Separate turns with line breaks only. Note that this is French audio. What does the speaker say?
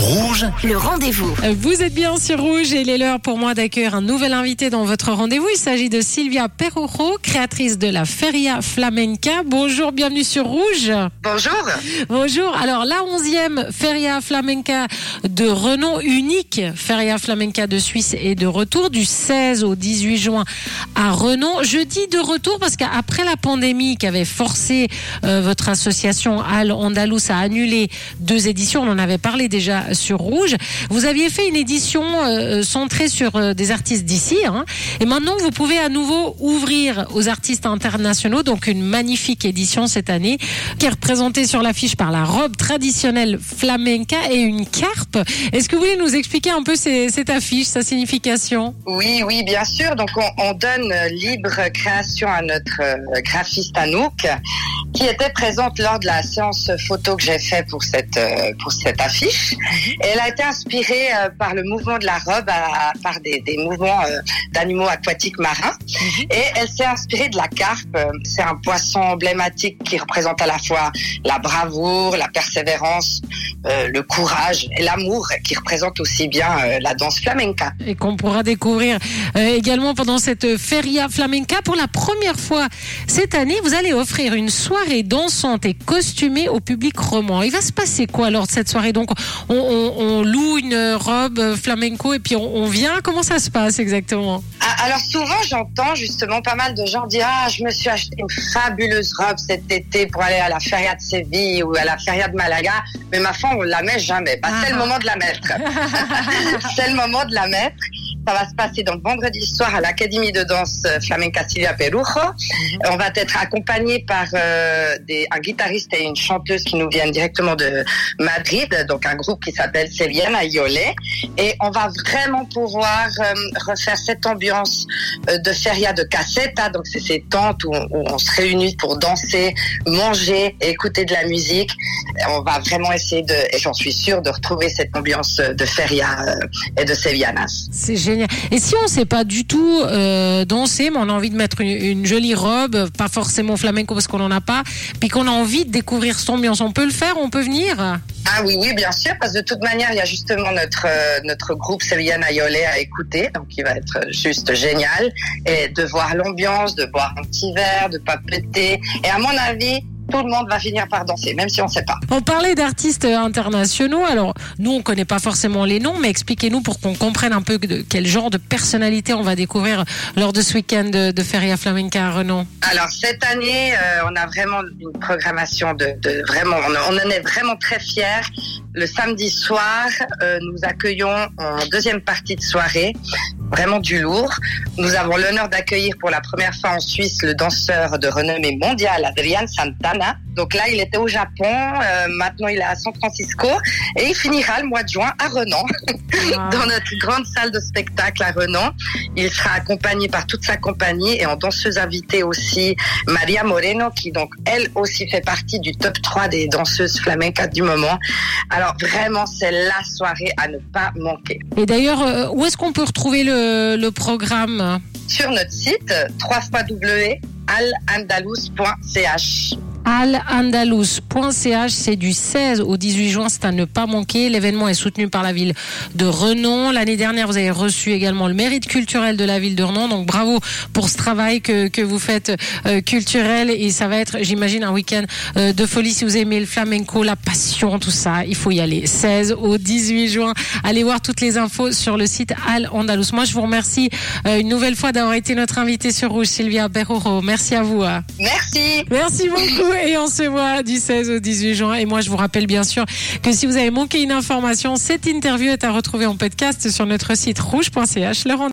Rouge,
Le rendez-vous.
Vous êtes bien sur Rouge et il est l'heure pour moi d'accueillir un nouvel invité dans votre rendez-vous. Il s'agit de Sylvia Perrojo, créatrice de la Feria Flamenca. Bonjour, bienvenue sur Rouge.
Bonjour.
Bonjour. Alors, la onzième Feria Flamenca de renom unique, Feria Flamenca de Suisse est de retour du 16 au 18 juin à Renon. Je dis de retour parce qu'après la pandémie qui avait forcé euh, votre association Al Andalus à annuler deux éditions, on en avait parlé déjà sur Rouge, vous aviez fait une édition euh, centrée sur euh, des artistes d'ici. hein. et maintenant, vous pouvez à nouveau ouvrir aux artistes internationaux. Donc, une magnifique édition cette année qui est représentée sur l'affiche par la robe traditionnelle flamenca et une carpe. Est-ce que vous voulez nous expliquer un peu cette affiche, sa signification?
Oui, oui, bien sûr. Donc, on, on donne euh, libre création à notre euh, graphiste Anouk, qui était présente lors de la séance photo que j'ai fait pour cette euh, pour cette affiche. Elle a été inspirée euh, par le mouvement de la robe, à- par des, des mouvements euh, d'animaux aquatiques marins. Et elle s'est inspirée de la carpe. C'est un poisson emblématique qui représente à la fois la bravoure, la persévérance, euh, le courage et l'amour, qui représente aussi bien euh, la danse flamenca.
et qu'on pourra découvrir euh, également pendant cette Feria Flamenca. Pour la première fois cette année, vous allez offrir une soirée dansante et costumée au public roman. Il va se passer quoi lors de cette soirée? Donc, on, on- on loue une robe flamenco et puis on, on vient. Comment ça se passe exactement?
Ah, Alors souvent j'entends justement pas mal de gens dire ah je me suis acheté une fabuleuse robe cet été pour aller à la feria de Séville ou à la feria de Malaga. Mais ma foi on la met jamais. Bah, c'est le moment de la mettre. C'est le moment de la mettre ça va se passer donc vendredi soir à l'Académie de danse euh, flamenca Silvia Perujo. On va être accompagné par euh, des, un guitariste et une chanteuse qui nous viennent directement de Madrid donc un groupe qui s'appelle Seviana Iole et on va vraiment pouvoir euh, refaire cette ambiance euh, de feria de caseta, donc c'est ces tentes où on, où on se réunit pour danser, manger, et écouter de la musique. Et on va vraiment essayer de, et j'en suis sûre, de retrouver cette ambiance de feria euh, et de sevianas.
C'est Et si on ne sait pas du tout euh, danser, mais on a envie de mettre une, jolie robe, pas forcément flamenco parce qu'on n'en a pas, puis qu'on a envie de découvrir cette ambiance, on peut le faire, on peut venir?
Ah oui, oui, bien sûr, parce que de toute manière, il y a justement notre euh, notre groupe Seviana Iole à écouter, donc qui va être juste génial, et de voir l'ambiance, de boire un petit verre, de papeter, et à mon avis, tout le monde va finir par danser, même si on ne sait pas.
On parlait d'artistes internationaux. Alors, nous, on connaît pas forcément les noms, mais expliquez-nous pour qu'on comprenne un peu de quel genre de personnalité on va découvrir lors de ce week-end de, de Feria Flamenca à Renan.
Alors cette année, euh, on a vraiment une programmation de, de vraiment, on, on en est vraiment très fiers. Le samedi soir, euh, nous accueillons en deuxième partie de soirée vraiment du lourd. Nous avons l'honneur d'accueillir pour la première fois en Suisse le danseur de renommée mondiale Adrian Santana. Donc là, il était au Japon, euh, maintenant il est à San Francisco et il finira le mois de juin à Renan, dans notre grande salle de spectacle à Renan. Il sera accompagné par toute sa compagnie et en danseuse invitée aussi Maria Moreno qui donc elle aussi fait partie du top 3 des danseuses flamencas du moment. Alors vraiment c'est la soirée à ne pas manquer.
Et d'ailleurs, euh, où est-ce qu'on peut retrouver le, le programme?
Sur notre site www.alandalus.ch.
alandalus.ch, c'est du 16 au 18 juin, c'est à ne pas manquer. L'événement est soutenu par la ville de Renon. L'année dernière, vous avez reçu également le mérite culturel de la ville de Renon. Donc bravo pour ce travail que, que vous faites euh, culturel. Et ça va être, j'imagine, un week-end euh, de folie si vous aimez le flamenco, la passion, tout ça. Il faut y aller. 16 au 18 juin. Allez voir toutes les infos sur le site Al Andalus. Moi, je vous remercie euh, une nouvelle fois d'avoir été notre invitée sur Rouge, Sylvia Berroro. Merci à vous. hein.
Merci.
Merci beaucoup et on se voit du 16 au 18 juin. Et moi, je vous rappelle bien sûr que si vous avez manqué une information, cette interview est à retrouver en podcast sur notre site rouge.ch.